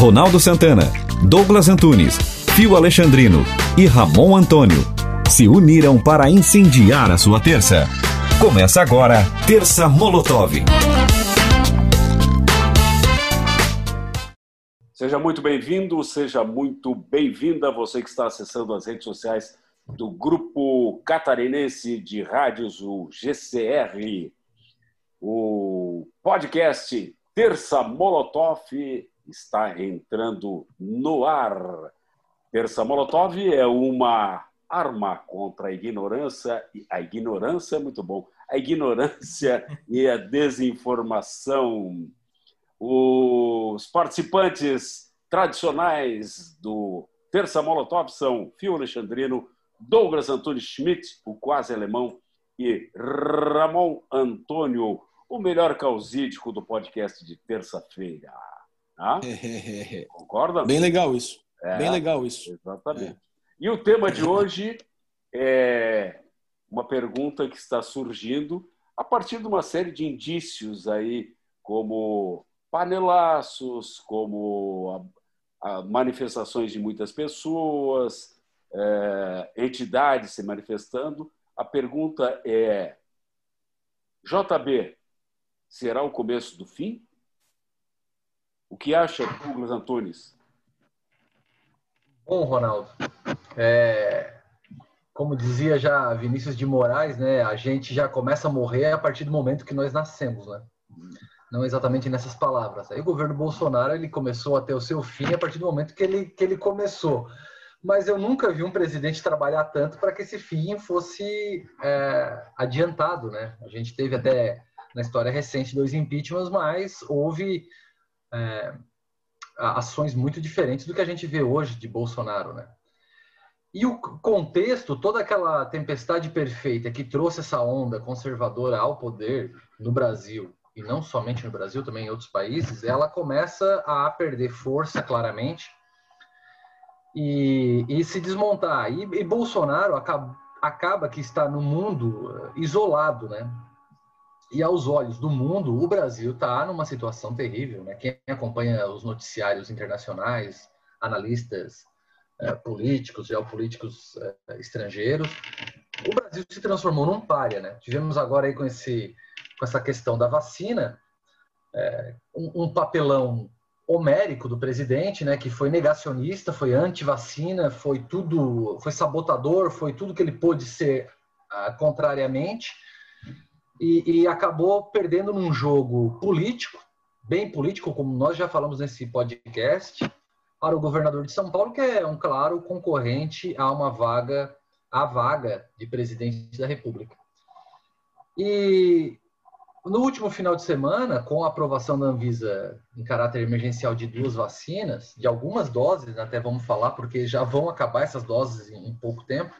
Ronaldo Santana, Douglas Antunes, Fio Alexandrino e Ramon Antônio se uniram para incendiar a sua terça. Começa agora, Terça Molotov. Seja muito bem-vindo, seja muito bem-vinda você que está acessando as redes sociais do Grupo Catarinense de Rádios, o GCR. O podcast Terça Molotov está entrando no ar. Terça Molotov é uma arma contra a ignorância. A ignorância é muito bom. A ignorância e a desinformação. Os participantes tradicionais do Terça Molotov são Fio Alexandrino, Douglas Antônio Schmidt, o quase alemão, e Ramon Antônio, o melhor causídico do podcast de terça-feira. Ah? Concorda? Bem legal isso. É, Bem legal isso. Exatamente. É. E o tema de hoje é uma pergunta que está surgindo a partir de uma série de indícios aí, como panelaços, como a, a manifestações de muitas pessoas, é, entidades se manifestando. A pergunta é: JB, será o começo do fim? O que acha, Douglas Antunes? Bom, Ronaldo, é, como dizia já Vinícius de Moraes, né, a gente já começa a morrer a partir do momento que nós nascemos, né? Não exatamente nessas palavras. Aí o governo Bolsonaro ele começou a ter o seu fim a partir do momento que ele, que ele começou. Mas eu nunca vi um presidente trabalhar tanto para que esse fim fosse é, adiantado, né? A gente teve até na história recente dois impeachments, mas houve é, ações muito diferentes do que a gente vê hoje de Bolsonaro, né? E o contexto, toda aquela tempestade perfeita que trouxe essa onda conservadora ao poder no Brasil, e não somente no Brasil, também em outros países, ela começa a perder força claramente e, e se desmontar. E, e Bolsonaro acaba, acaba que está no mundo isolado, né? E aos olhos do mundo, o Brasil está numa situação terrível. Né? Quem acompanha os noticiários internacionais, analistas é, políticos, geopolíticos é, estrangeiros, o Brasil se transformou num párea. Né? Tivemos agora aí com, esse, com essa questão da vacina, é, um, um, papelão homérico do presidente, né, que foi negacionista, foi anti-vacina, foi tudo, foi sabotador, foi tudo que ele pôde ser uh, contrariamente e, e acabou perdendo num jogo político, bem político, como nós já falamos nesse podcast, para o governador de São Paulo, que é um claro concorrente a uma vaga, a vaga de presidente da República. E no último final de semana, com a aprovação da Anvisa em caráter emergencial de duas vacinas, de algumas doses, até vamos falar, porque já vão acabar essas doses em pouco tempo,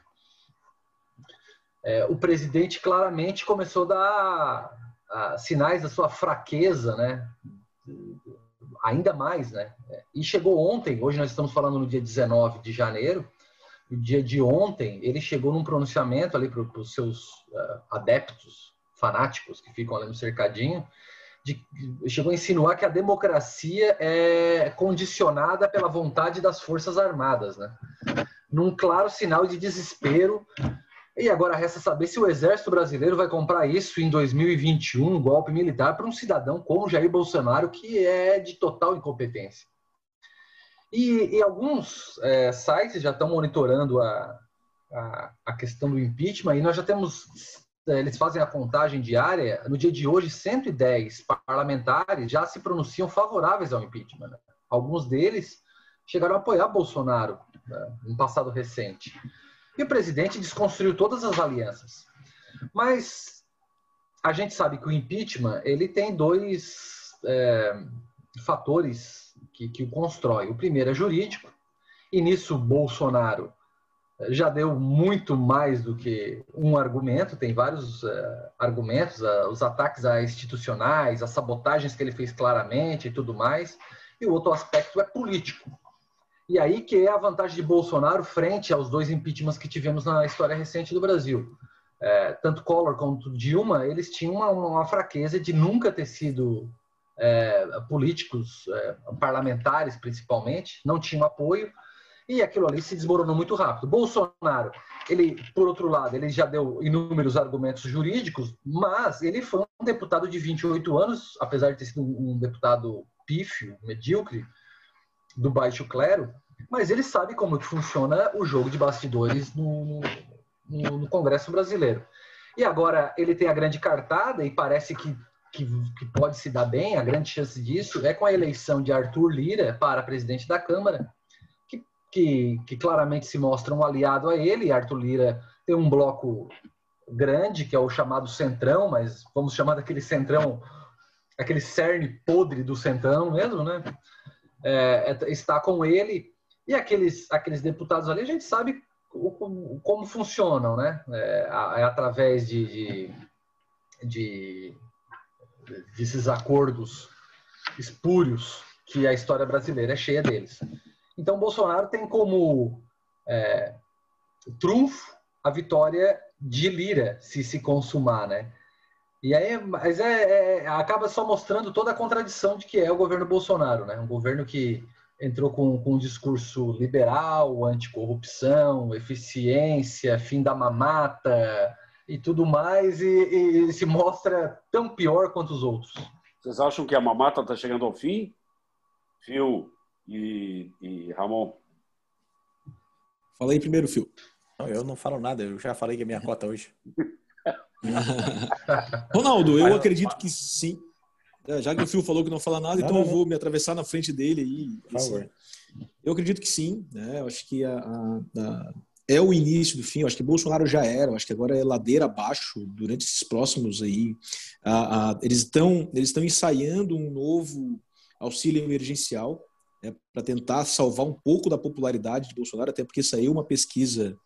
é, o presidente claramente começou a dar a, sinais da sua fraqueza, né? Ainda mais, né? E chegou ontem, hoje nós estamos falando no dia 19 de janeiro, no dia de ontem, ele chegou num pronunciamento ali para os seus uh, adeptos fanáticos que ficam ali no cercadinho, de, chegou a insinuar que a democracia é condicionada pela vontade das Forças Armadas, né? Num claro sinal de desespero e agora resta saber se o Exército Brasileiro vai comprar isso em 2021, um golpe militar, para um cidadão como Jair Bolsonaro, que é de total incompetência. E, e alguns é, sites já estão monitorando a, a, a, questão do impeachment, e nós já temos, é, eles fazem a contagem diária, no dia de hoje, 110 parlamentares já se pronunciam favoráveis ao impeachment. Né? Alguns deles chegaram a apoiar Bolsonaro né, no passado recente. E o presidente desconstruiu todas as alianças. Mas a gente sabe que o impeachment ele tem dois é, fatores que, que o constrói. O primeiro é jurídico, e nisso Bolsonaro já deu muito mais do que um argumento, tem vários uh, argumentos, uh, os ataques a institucionais, as sabotagens que ele fez claramente e tudo mais. E o outro aspecto é político. E aí que é a vantagem de Bolsonaro frente aos dois impeachments que tivemos na história recente do Brasil. É, tanto Collor quanto Dilma, eles tinham uma, uma, fraqueza de nunca ter sido é, políticos, é, parlamentares principalmente, não tinham apoio e aquilo ali se desmoronou muito rápido. Bolsonaro, ele, por outro lado, ele já deu inúmeros argumentos jurídicos, mas ele foi um deputado de 28 anos, apesar de ter sido um deputado pífio, medíocre, do baixo clero, mas ele sabe como que funciona o jogo de bastidores no, no, no Congresso brasileiro. E agora ele tem a grande cartada e parece que, que, que, pode se dar bem, a grande chance disso é com a eleição de Arthur Lira para presidente da Câmara, que, que, que claramente se mostra um aliado a ele. Arthur Lira tem um bloco grande, que é o chamado Centrão, mas vamos chamar daquele Centrão, aquele cerne podre do Centrão mesmo, né? É, é, está com ele e aqueles, aqueles deputados ali, a gente sabe o, como funcionam, né? É, é através de, de, de, desses acordos espúrios que a história brasileira é cheia deles. Então, Bolsonaro tem como é, trunfo a vitória de Lira, se se consumar, né? E aí, mas é, é, acaba só mostrando toda a contradição de que é o governo Bolsonaro, né? Um governo que entrou com, com um discurso liberal, anticorrupção, eficiência, fim da mamata e tudo mais, e, e se mostra tão pior quanto os outros. Vocês acham que a mamata está chegando ao fim? Phil e, e Ramon? Fala aí primeiro, Phil. Não, eu não falo nada, eu já falei que é minha cota hoje. Ronaldo, eu acredito que sim. É, já que o Phil falou que não fala nada, então eu vou me atravessar na frente dele aí. Por favor. Eu acredito que sim, né? Eu acho que a, a, a, é o início do fim. Eu acho que Bolsonaro já era. Eu acho que agora é ladeira abaixo durante esses próximos aí. eles estão eles estão ensaiando um novo auxílio emergencial né, para tentar salvar um pouco da popularidade de Bolsonaro, até porque saiu uma pesquisa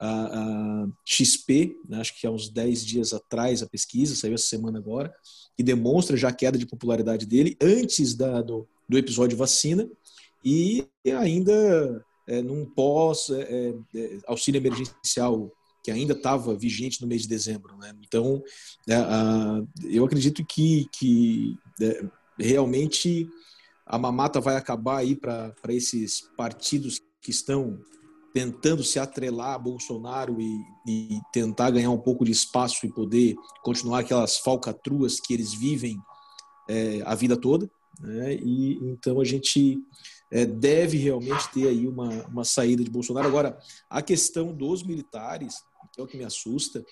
a, XP, né, acho que há uns 10 dias atrás a pesquisa, saiu essa semana agora, que demonstra já a queda de popularidade dele antes da, do, do episódio vacina e ainda é, num pós é, é, é auxílio emergencial que ainda estava vigente no mês de dezembro. Né? Então, é, eu acredito que, que é, realmente a mamata vai acabar aí para esses partidos que estão tentando se atrelar a Bolsonaro e, e, tentar ganhar um pouco de espaço e poder continuar aquelas falcatruas que eles vivem é, a vida toda. Né? E então a gente é, deve realmente ter aí uma, uma saída de Bolsonaro. Agora, a questão dos militares, que é o que me assusta,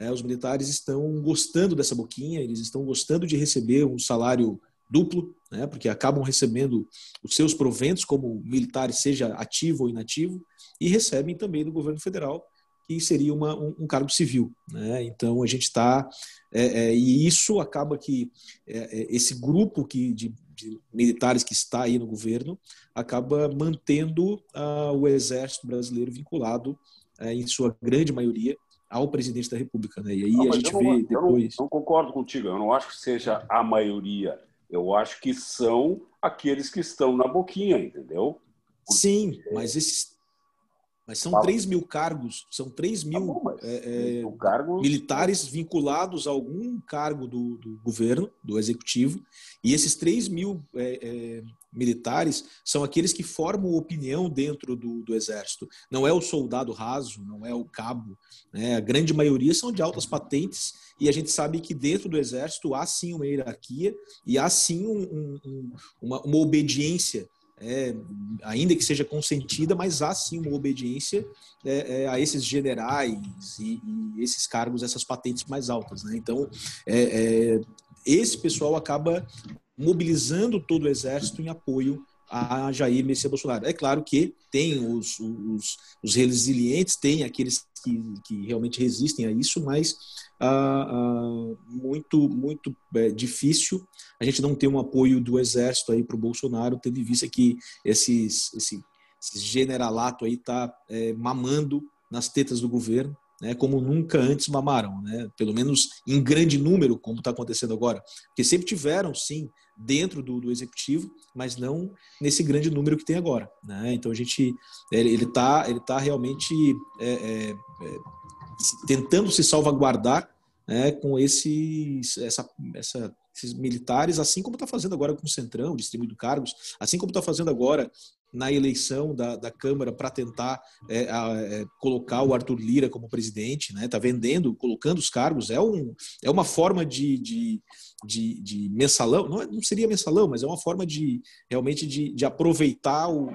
é, os militares estão gostando dessa boquinha, eles estão gostando de receber um salário duplo, né, porque acabam recebendo os seus proventos como militares, seja ativo ou inativo, e recebem também do governo federal, que seria uma, um, um cargo civil. Né? Então a gente está. É, é, e isso acaba que é, é, esse grupo que, de, de, militares que está aí no governo acaba mantendo ah, o exército brasileiro vinculado, é, em sua grande maioria, ao presidente da República. Né? E aí não, a gente não, vê depois. Não, não concordo contigo, eu não acho que seja a maioria. Eu acho que são aqueles que estão na boquinha, entendeu? Porque... Sim, mas esses. Mas são Fala. 3 mil cargos, são 3 mil tá bom, é, é, cargo... militares vinculados a algum cargo do, do, governo, do executivo, e esses 3 mil é, é, militares são aqueles que formam opinião dentro do, do, exército. Não é o soldado raso, não é o cabo. Né? A grande maioria são de altas patentes e a gente sabe que dentro do exército há sim uma hierarquia e há sim um, um, uma, uma, obediência, é, ainda que seja consentida, mas há sim uma obediência é, é, a esses generais e, e, esses cargos, essas patentes mais altas. Né? Então, é, é, esse pessoal acaba mobilizando todo o exército em apoio a Jair Messias Bolsonaro. É claro que tem os, os, os resilientes, tem aqueles que, que realmente resistem a isso, mas ah, ah, muito, muito é, difícil a gente não ter um apoio do Exército aí para o Bolsonaro, tendo em vista que esses, esse, esse generalato aí está é, mamando nas tetas do governo, né, como nunca antes mamaram, né, pelo menos em grande número, como está acontecendo agora. Porque sempre tiveram, sim, dentro do, do, executivo, mas não nesse grande número que tem agora. Né? Então a gente, ele está ele tá realmente é, é, é tentando se salvaguardar né, com esse, essa, essa esses militares, assim como está fazendo agora com o Centrão, distribuindo cargos, assim como está fazendo agora na eleição da, da Câmara para tentar é, é, colocar o Arthur Lira como presidente, né? Está vendendo, colocando os cargos. É, um, é uma forma de, de, de, de mensalão, não, é, não, seria mensalão, mas é uma forma de realmente de, de aproveitar o,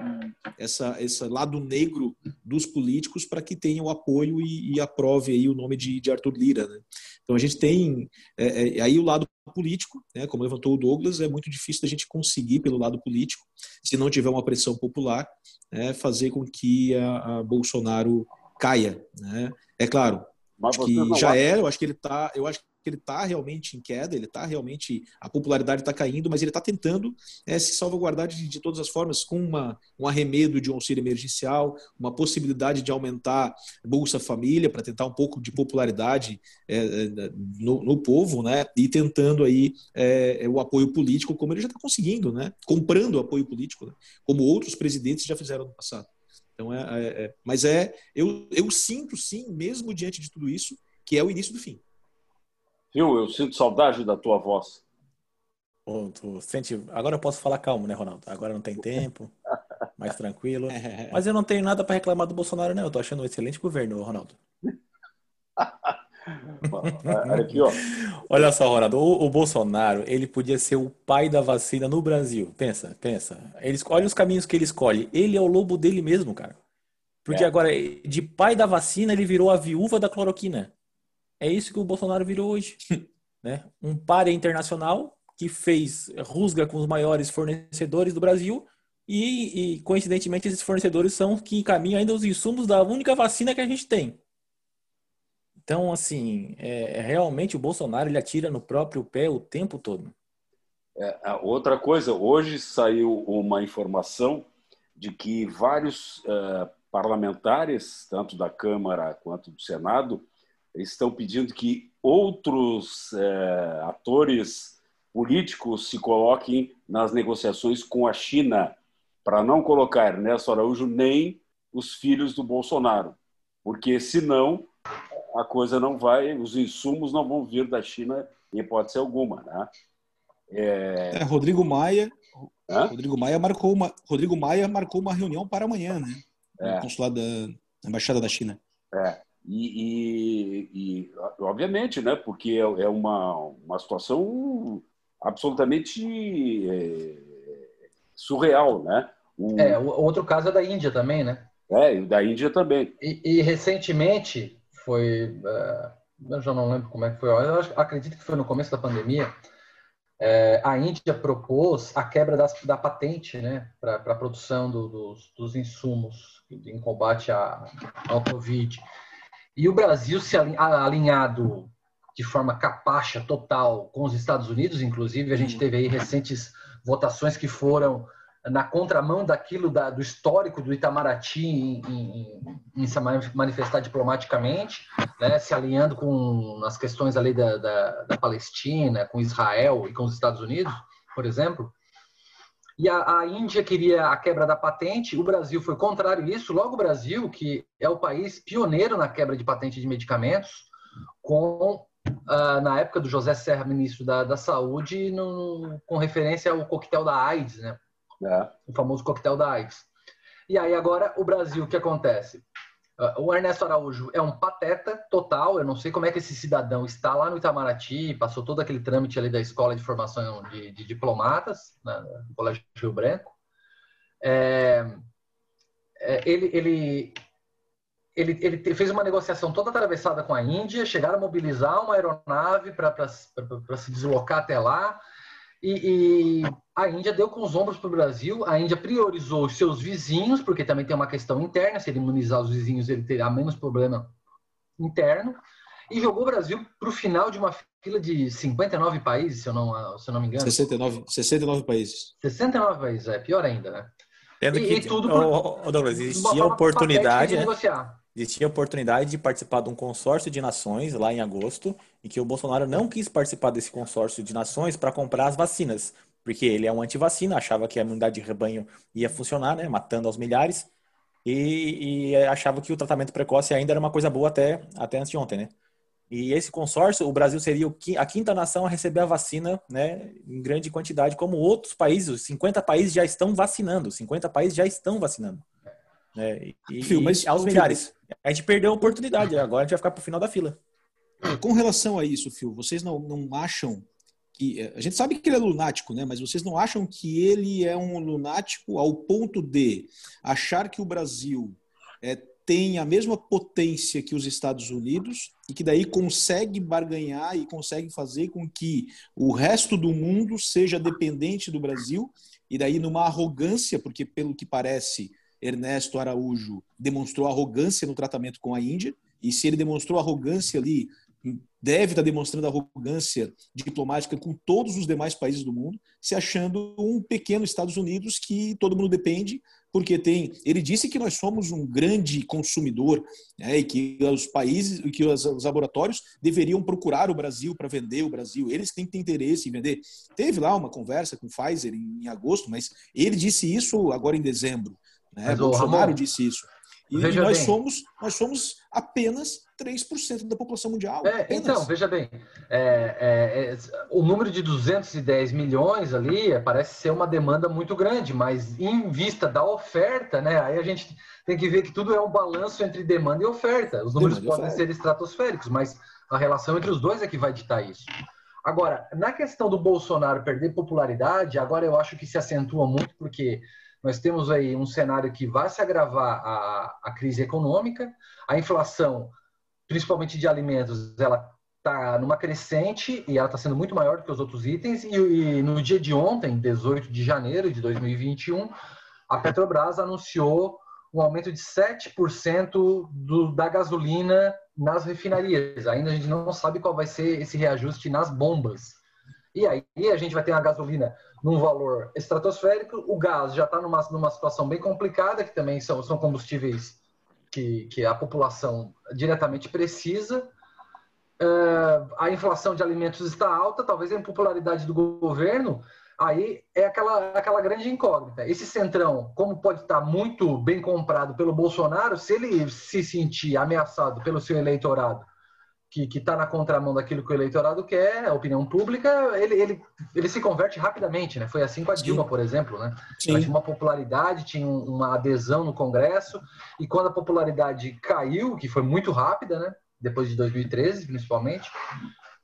essa, esse lado negro dos políticos para que tenham apoio e, e, aprove aí o nome de, de Arthur Lira. Né? Então a gente tem é, é, aí o lado político, né, como levantou o Douglas, é muito difícil da gente conseguir pelo lado político, se não tiver uma pressão popular, né, fazer com que a, a Bolsonaro caia. Né? É claro que já é, eu acho que ele está, eu acho que ele está realmente em queda, ele está realmente, a popularidade está caindo, mas ele está tentando é, se salvaguardar de, de, todas as formas, com uma, um arremedo de um auxílio emergencial, uma possibilidade de aumentar Bolsa Família para tentar um pouco de popularidade é, é, no, no, povo, né? E tentando aí é, é, o apoio político, como ele já está conseguindo, né? Comprando apoio político, né? como outros presidentes já fizeram no passado. Então é, é, é, mas é eu, eu sinto sim, mesmo diante de tudo isso, que é o início do fim. Viu? Eu sinto saudade da tua voz. Oh, tu sente... Agora eu posso falar calmo, né, Ronaldo? Agora não tem tempo, mais tranquilo. Mas eu não tenho nada para reclamar do Bolsonaro, não. Eu tô achando um excelente governo, Ronaldo. Aqui, ó. Olha só, Ronaldo, o, o, Bolsonaro, ele podia ser o pai da vacina no Brasil. Pensa, pensa. Ele, olha os caminhos que ele escolhe. Ele é o lobo dele mesmo, cara. Porque é. agora, de pai da vacina, ele virou a viúva da cloroquina. É isso que o Bolsonaro virou hoje. né? Um páreo internacional que fez rusga com os maiores fornecedores do Brasil e, e, coincidentemente, esses fornecedores são que encaminham ainda os insumos da única vacina que a gente tem. Então, assim, é, é realmente o Bolsonaro ele atira no próprio pé o tempo todo. É, outra coisa, hoje saiu uma informação de que vários uh, parlamentares, tanto da Câmara quanto do Senado, estão pedindo que outros é, atores políticos se coloquem nas negociações com a China para não colocar Ernesto Araújo nem os filhos do Bolsonaro, porque senão a coisa não vai, os insumos não vão vir da China em hipótese alguma, né? É... É, Rodrigo Maia, Hã? Rodrigo Maia marcou uma, Rodrigo Maia marcou uma reunião para amanhã, né? No é. consulado da embaixada da China. É. E, e, e, obviamente, né, porque é, é uma, uma situação absolutamente é, surreal, né? O... É, o outro caso é da Índia também, né? É, da Índia também. E, e recentemente foi, uh, eu já não lembro como é que foi, eu acredito que foi no começo da pandemia, é, a Índia propôs a quebra das, da patente, né, para a produção do, dos, dos insumos em combate à, ao Covid. E o Brasil se alinhado de forma capacha total com os Estados Unidos, inclusive, a gente teve aí recentes votações que foram na contramão daquilo da, do histórico do Itamaraty em, em, em, se manifestar diplomaticamente, né, se alinhando com as questões ali da, da, da Palestina, com Israel e com os Estados Unidos, por exemplo. E a, a, Índia queria a quebra da patente, o Brasil foi contrário a isso. Logo, o Brasil, que é o país pioneiro na quebra de patente de medicamentos, com uh, na época do José Serra, ministro da, da Saúde, no, com referência ao coquetel da AIDS, né? É. O famoso coquetel da AIDS. E aí, agora, o Brasil, o que acontece? Ah, o Ernesto Araújo é um pateta total. Eu não sei como é que esse cidadão está lá no Itamaraty, passou todo aquele trâmite ali da escola de formação de, de diplomatas, né, no Colégio Rio Branco. É, é, ele, ele, ele, ele fez uma negociação toda atravessada com a Índia, chegaram a mobilizar uma aeronave para se deslocar até lá. E, e, a Índia deu com os ombros para o Brasil. A Índia priorizou os seus vizinhos, porque também tem uma questão interna. Se ele imunizar os vizinhos, ele terá menos problema interno. E jogou o Brasil para o final de uma fila de 59 países, se eu não, se eu não me engano. 69, 69 países. 69 países, é pior ainda, né? Tendo e, que, e tudo por, oh, oh, Douglas, existia a oportunidade, né? Existia a oportunidade de participar de um consórcio de nações lá em agosto, em que o Bolsonaro não quis participar desse consórcio de nações para comprar as vacinas, porque ele é um antivacina, achava que a imunidade de rebanho ia funcionar, né, matando aos milhares, e, e, achava que o tratamento precoce ainda era uma coisa boa até, até antes de ontem, né? E esse consórcio, o Brasil seria a quinta nação a receber a vacina né, em grande quantidade, como outros países, 50 países já estão vacinando, 50 países já estão vacinando. Né, e, Fio, mas, aos milhares. A gente perdeu a oportunidade, agora a gente vai ficar para o final da fila. É, com relação a isso, Fio, vocês não, não acham que. A gente sabe que ele é lunático, né? Mas vocês não acham que ele é um lunático ao ponto de achar que o Brasil é, tem a mesma potência que os Estados Unidos e que daí consegue barganhar e consegue fazer com que o resto do mundo seja dependente do Brasil e daí numa arrogância, porque pelo que parece Ernesto Araújo demonstrou arrogância no tratamento com a Índia e se ele demonstrou arrogância ali deve estar demonstrando arrogância diplomática com todos os demais países do mundo, se achando um pequeno Estados Unidos que todo mundo depende porque tem. Ele disse que nós somos um grande consumidor né, e que os países, que os, os laboratórios deveriam procurar o Brasil para vender o Brasil. Eles têm que ter interesse em vender. Teve lá uma conversa com Pfizer em, em agosto, mas ele disse isso agora em dezembro. Né? Mas, Bolsonaro Ramon, disse isso. E, e nós somos nós somos apenas 3% da população mundial. É, então, veja bem, é, é, é, o número de 210 milhões ali parece ser uma demanda muito grande, mas em vista da oferta, né, aí a gente tem que ver que tudo é um balanço entre demanda e oferta. Os números demanda podem ser estratosféricos, mas a relação entre os dois é que vai ditar isso. Agora, na questão do Bolsonaro perder popularidade, agora eu acho que se acentua muito, porque nós temos aí um cenário que vai se agravar a, a crise econômica, a inflação principalmente de alimentos, ela está numa crescente e ela está sendo muito maior do que os outros itens. E, e, no dia de ontem, 18 de janeiro de 2021, a Petrobras anunciou um aumento de 7% do, da gasolina nas refinarias. Ainda a gente não sabe qual vai ser esse reajuste nas bombas. E aí a gente vai ter a gasolina num valor estratosférico, o gás já está numa, numa situação bem complicada, que também são, são combustíveis que, que a população diretamente precisa. Uh, a inflação de alimentos está alta, talvez a impopularidade do governo, aí é aquela, aquela grande incógnita. Esse centrão, como pode estar muito bem comprado pelo Bolsonaro, se ele se sentir ameaçado pelo seu eleitorado que está na contramão daquilo que o eleitorado quer, a opinião pública, ele, ele, ele se converte rapidamente, né? Foi assim com a Dilma, Sim. por exemplo, né? Sim. Ela tinha uma popularidade, tinha uma adesão no Congresso, e quando a popularidade caiu, que foi muito rápida, né? Depois de 2013, principalmente,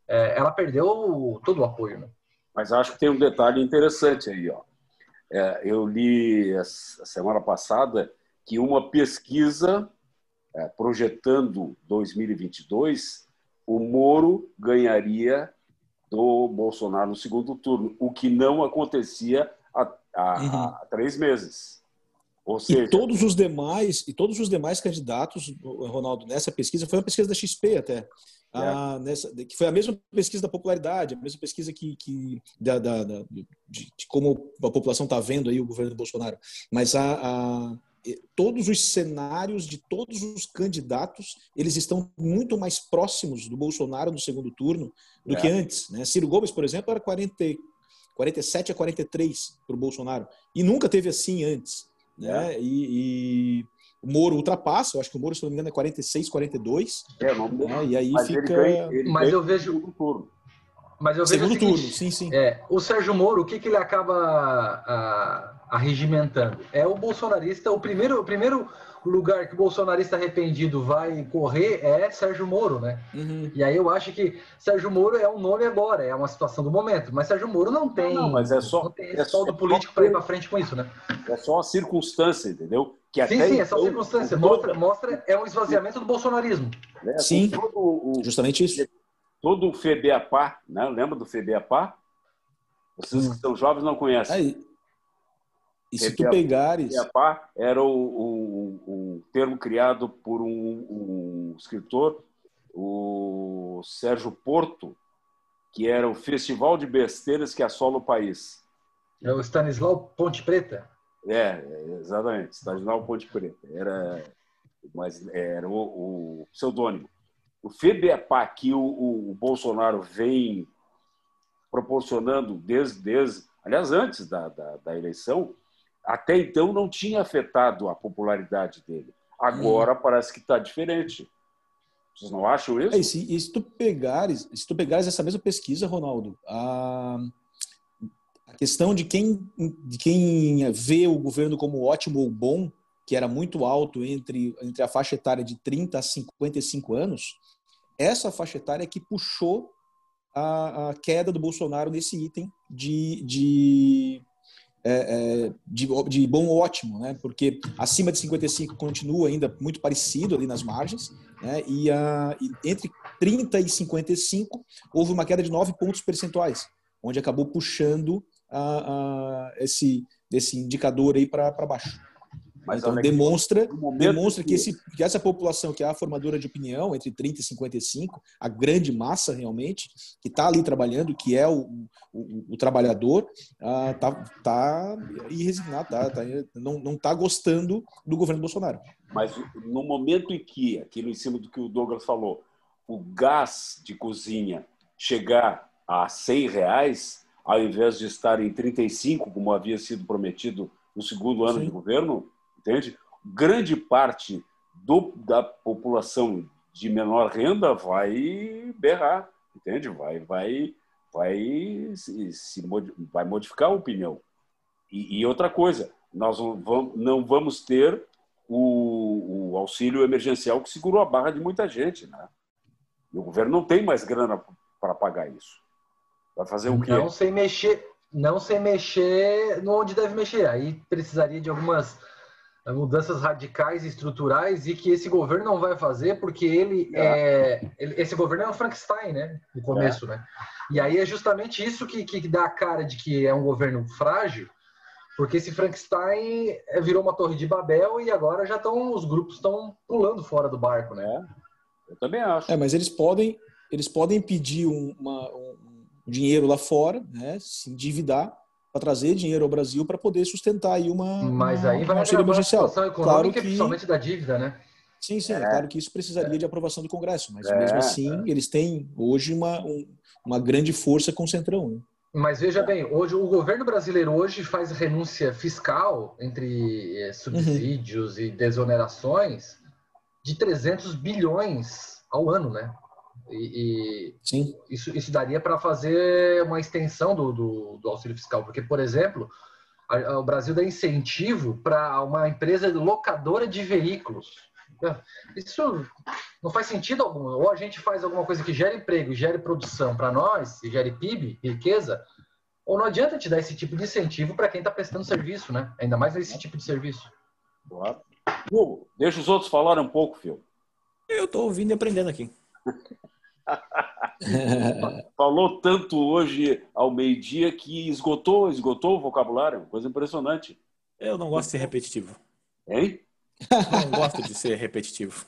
é, ela perdeu todo o apoio, né? Mas acho que tem um detalhe interessante aí, ó. É, eu li a semana passada que uma pesquisa é, projetando 2022 o Moro ganharia do Bolsonaro no segundo turno, o que não acontecia há, há, uhum. há três meses. Ou seja, e todos os demais e todos os demais candidatos, Ronaldo, nessa pesquisa foi uma pesquisa da XP até, é. ah, nessa, que foi a mesma pesquisa da popularidade, a mesma pesquisa que, que da, da, da de, de, como a população está vendo aí o governo do Bolsonaro, mas a, a todos os cenários de todos os candidatos eles estão muito mais próximos do Bolsonaro no segundo turno do é. que antes. Né? Ciro Gomes, por exemplo, era 40, 47 a 43 para o Bolsonaro e nunca teve assim antes. Né? É. E, e, o Moro ultrapassa, eu acho que o Moro, se não me engano, é 46, 42. É, não, né? E aí mas fica. Ele ganha, ele mas eu vejo. Segundo turno. Mas eu vejo segundo seguinte, turno, sim, sim. É, o Sérgio Moro, o que, que ele acaba. A arregimentando. É o bolsonarista, o primeiro, o primeiro lugar que o bolsonarista arrependido vai correr é Sérgio Moro, né? Uhum. E aí eu acho que Sérgio Moro é um nome agora, é uma situação do momento, mas Sérgio Moro não tem, não, mas é só, não tem é só do político para ir para frente com isso, né? É só uma circunstância, entendeu? Que sim, sim, é só então, circunstância. Mostra, mostra, é um esvaziamento do bolsonarismo. É, sim, o, justamente isso. Todo o FEBEAPA, né? Lembra do FEBEAPA? Vocês hum. que são jovens não conhecem. Aí, e se tu pegares. Era o, o, o, termo criado por um, um, escritor, o Sérgio Porto, que era o Festival de Besteiras que assola o país. É o Stanislau Ponte Preta? É, exatamente, Stanislau Ponte Preta. Era, mas era o, o pseudônimo. O FEBEPA que o, o, Bolsonaro vem proporcionando desde, desde aliás, antes da, da, da eleição, até então não tinha afetado a popularidade dele. Agora hum. parece que está diferente. Vocês não acham isso? É, e, se, se tu pegares, se tu pegares essa mesma pesquisa, Ronaldo, a, a questão de quem, de quem vê o governo como ótimo ou bom, que era muito alto entre, entre a faixa etária de 30 a 55 anos, essa faixa etária é que puxou a, a queda do Bolsonaro nesse item de, de é, é, de, de, bom ótimo, né? Porque acima de 55 continua ainda muito parecido ali nas margens, né? E, a, e entre 30 e 55 houve uma queda de 9 pontos percentuais, onde acabou puxando a, a esse, esse indicador aí para baixo. Mas então, demonstra, demonstra que, esse, que essa população que é a formadora de opinião, entre 30 e 55, a grande massa realmente, que está ali trabalhando, que é o, o, o trabalhador, uh, tá, tá irresignado, tá, tá, não está gostando do governo Bolsonaro. Mas no momento em que, aquilo em cima do que o Douglas falou, o gás de cozinha chegar a 100 reais, ao invés de estar em 35, como havia sido prometido no segundo ano Sim. de governo, entende? Grande parte do, da população de menor renda vai berrar, entende? Vai, vai, vai, se, se vai modificar a opinião. E, e, outra coisa, nós não vamos ter o, o, auxílio emergencial que segurou a barra de muita gente, né? E o governo não tem mais grana para pagar isso. Vai fazer o quê? Não sem mexer, não sem mexer no onde deve mexer. Aí precisaria de algumas mudanças radicais e estruturais e que esse governo não vai fazer porque ele é, é ele, esse governo é um Frankenstein, né? No começo, é. né? E aí é justamente isso que, que dá a cara de que é um governo frágil, porque esse Frankenstein é, virou uma torre de Babel e agora já estão os grupos estão pulando fora do barco, né? É, eu também acho. É, mas eles podem eles podem pedir um, uma, um dinheiro lá fora, né? Se endividar para trazer dinheiro ao Brasil para poder sustentar aí uma mas aí vai auxílio emergencial. Claro que principalmente da dívida, né? Sim, sim, é. claro que isso precisaria é. de aprovação do Congresso, mas é. mesmo assim eles têm hoje uma, um, uma grande força com o Centrão. Né? Mas veja bem, hoje o governo brasileiro hoje faz renúncia fiscal entre eh, subsídios uhum. e desonerações de 300 bilhões ao ano, né? E, Sim. Isso, isso daria para fazer uma extensão do, do, do, auxílio fiscal, porque, por exemplo, a, a, o Brasil dá incentivo para uma empresa locadora de veículos. Isso não faz sentido algum. Ou a gente faz alguma coisa que gere emprego, gere produção para nós, e gere PIB, riqueza, ou não adianta te dar esse tipo de incentivo para quem está prestando serviço, né? Ainda mais nesse tipo de serviço. Claro. Hugo, deixa os outros falarem um pouco, filho. Eu estou ouvindo e aprendendo aqui. Falou tanto hoje ao meio-dia que esgotou, esgotou o vocabulário. Coisa impressionante. Eu não gosto de ser repetitivo. Hein? Não gosto de ser repetitivo.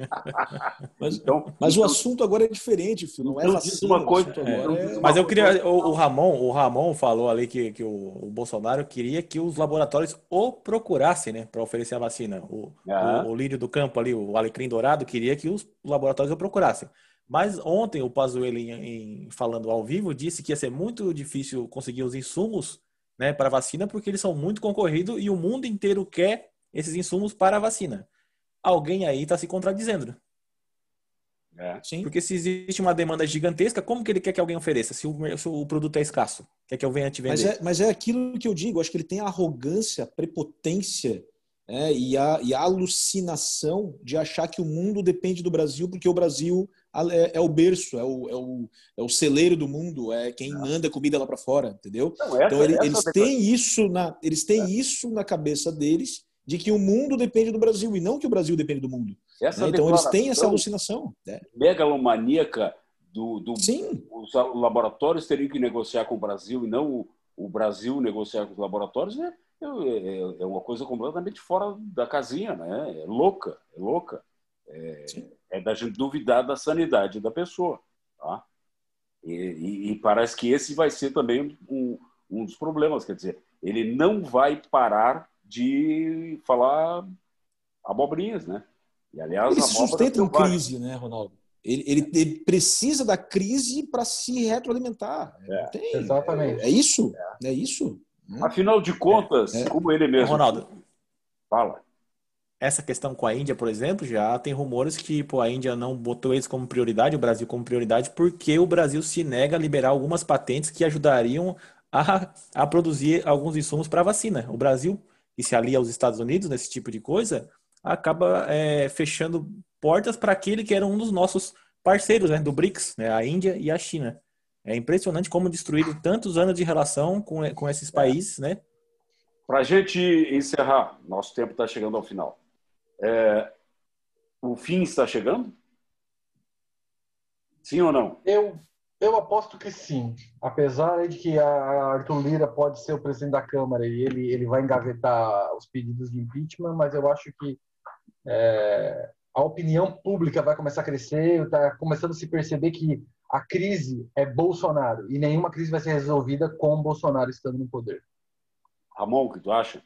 mas, então, mas então, o assunto agora é diferente, filho. Não é vacina, uma coisa. É, é... Mas eu queria. O, o, Ramon, o Ramon falou ali que, que o, o, Bolsonaro queria que os laboratórios o procurassem, né, para oferecer a vacina. O, ah. o, o lírio do campo ali, o Alecrim Dourado, queria que os laboratórios o procurassem. Mas ontem o Pazuello, em, em, falando ao vivo, disse que ia ser muito difícil conseguir os insumos né, para a vacina, porque eles são muito concorridos e o mundo inteiro quer esses insumos para a vacina alguém aí está se contradizendo. É. Sim. Porque se existe uma demanda gigantesca, como que ele quer que alguém ofereça se o, se o produto é escasso? Quer que eu venha te vender? Mas é, mas é aquilo que eu digo, acho que ele tem a arrogância, a prepotência é, e, a, e a alucinação de achar que o mundo depende do Brasil, porque o Brasil é, é o berço, é o, é, o, é o celeiro do mundo, é quem manda comida lá para fora, entendeu? Não, essa, então ele, eles têm isso na eles têm é. isso na cabeça deles de que o mundo depende do Brasil e não que o Brasil depende do mundo. Né? Então eles têm essa alucinação. Né? Megalomaníaca do, do Sim. os laboratórios teriam que negociar com o Brasil e não o, o Brasil negociar com os laboratórios é, é, é, é, uma coisa completamente fora da casinha, né? É louca, é louca. É, é da gente duvidar da sanidade da pessoa, tá? E, e, e, parece que esse vai ser também um, um dos problemas, quer dizer, ele não vai parar de falar abobrinhas, né? E, aliás, ele se sustenta em crise, né, Ronaldo? Ele, ele, ele, precisa da crise para se retroalimentar. É, Tem, exatamente. É, é isso? É, é isso. Afinal de contas, é. como ele mesmo. Ronaldo. Fala. Essa questão com a Índia, por exemplo, já tem rumores que pô, a Índia não botou eles como prioridade, o Brasil como prioridade, porque o Brasil se nega a liberar algumas patentes que ajudariam a, a produzir alguns insumos para vacina. O Brasil, que se alia aos Estados Unidos nesse tipo de coisa, acaba é, fechando portas para aquele que era um dos nossos parceiros né, do BRICS, né, a Índia e a China. É impressionante como destruíram tantos anos de relação com, com esses países, né? Para a gente encerrar, nosso tempo está chegando ao final. É, o fim está chegando? Sim ou não? Eu, eu aposto que sim. Apesar de que a Arthur Lira pode ser o presidente da Câmara e ele, ele vai engavetar os pedidos de impeachment, mas eu acho que é, a opinião pública vai começar a crescer, está começando a se perceber que a crise é Bolsonaro e nenhuma crise vai ser resolvida com Bolsonaro estando no poder. Ramon, o que tu acha?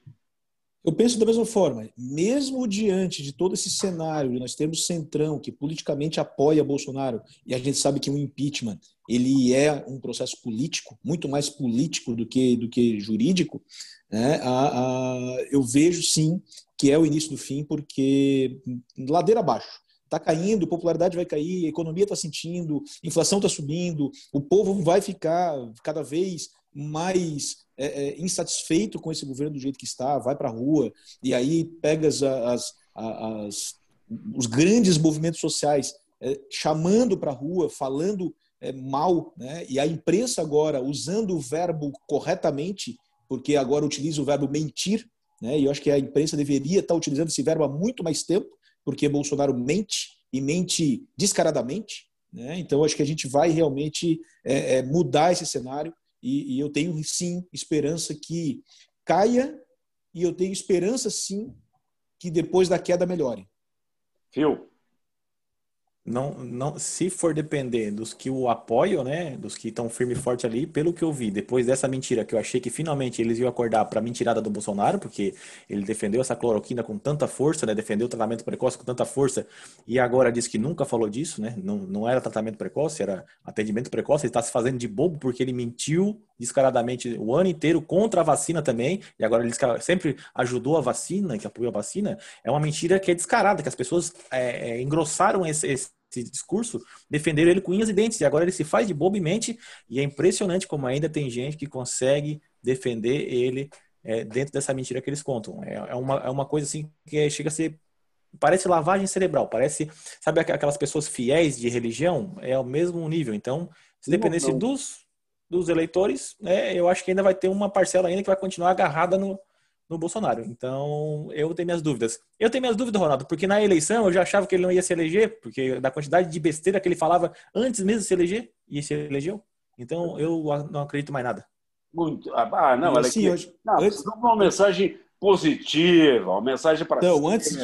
Eu penso da mesma forma. Mesmo diante de todo esse cenário, nós temos Centrão, que politicamente apoia Bolsonaro, e a gente sabe que o impeachment ele é um processo político, muito mais político do que, do que jurídico, né? a, a, eu vejo sim que é o início do fim, porque ladeira abaixo. Está caindo, popularidade vai cair, a economia está sentindo, inflação está subindo, o povo vai ficar cada vez mais é, é, insatisfeito com esse governo do jeito que está, vai para a rua e aí pega as, as, as, os grandes movimentos sociais é, chamando para a rua, falando é, mal, né? e a imprensa agora usando o verbo corretamente, porque agora utiliza o verbo mentir, né? e eu acho que a imprensa deveria estar utilizando esse verbo há muito mais tempo, porque Bolsonaro mente e mente descaradamente. Né? Então, acho que a gente vai realmente é, é, mudar esse cenário e, e eu tenho sim esperança que caia e eu tenho esperança sim que depois da queda melhore. Fio não, não, se for depender dos que o apoiam, né, dos que estão firme e forte ali, pelo que eu vi, depois dessa mentira que eu achei que finalmente eles iam acordar para a mentirada do Bolsonaro, porque ele defendeu essa cloroquina com tanta força, né, defendeu o tratamento precoce com tanta força, e agora diz que nunca falou disso, né, não, não era tratamento precoce, era atendimento precoce, ele está se fazendo de bobo porque ele mentiu descaradamente o ano inteiro contra a vacina também, e agora ele sempre ajudou a vacina, que apoiou a vacina, é uma mentira que é descarada, que as pessoas é, é, engrossaram esse, esse esse discurso, defenderam ele com unhas e dentes. E agora ele se faz de bobo e mente. E é impressionante como ainda tem gente que consegue defender ele é, dentro dessa mentira que eles contam. É, é, uma, é uma coisa assim que chega a ser. Parece lavagem cerebral, parece. Sabe aquelas pessoas fiéis de religião? É ao mesmo nível. Então, se dependesse dos, dos eleitores, né, eu acho que ainda vai ter uma parcela ainda que vai continuar agarrada no, no Bolsonaro. Então, eu tenho minhas dúvidas. Eu tenho minhas dúvidas, Ronaldo, porque na eleição eu já achava que ele não ia se eleger, porque da quantidade de besteira que ele falava antes mesmo de se eleger, e se elegeu. Então, eu não acredito mais nada. Muito. Ah, não, olha assim, aqui. Não, antes... uma mensagem positiva, uma mensagem para não, cima. Antes...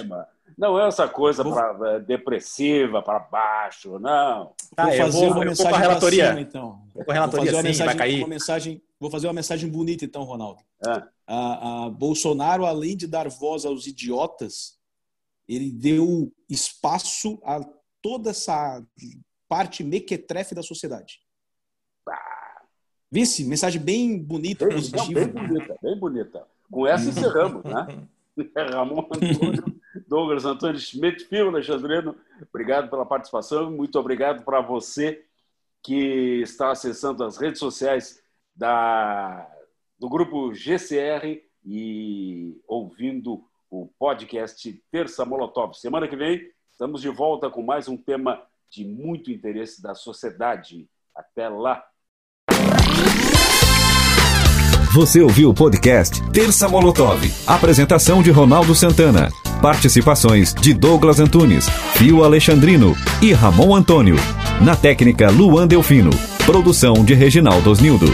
Não é essa coisa vou... pra, é, depressiva, para baixo, não. Tá, vou fazer vou, uma mensagem para relatoria. Cima, então. Vou relatoria vou fazer sim, mensagem, vai cair. Uma mensagem, vou fazer uma mensagem bonita, então, Ronaldo. É. A, a Bolsonaro, além de dar voz aos idiotas, ele deu espaço a toda essa parte mequetrefe da sociedade. Vice, mensagem bem bonita, bem, positiva. Bem bonita, bem bonita. Com essa encerramos, né? Ramon Antônio, Douglas Antônio Schmidt, Fio Alexandrino, obrigado pela participação. Muito obrigado para você que está acessando as redes sociais da, do grupo GCR e ouvindo o podcast Terça Molotov. Semana que vem estamos de volta com mais um tema de muito interesse da sociedade. Até lá! Você ouviu o podcast Terça Molotov. Apresentação de Ronaldo Santana. Participações de Douglas Antunes, Fio Alexandrino e Ramon Antônio. Na técnica Luan Delfino. Produção de Reginaldo Osnildo.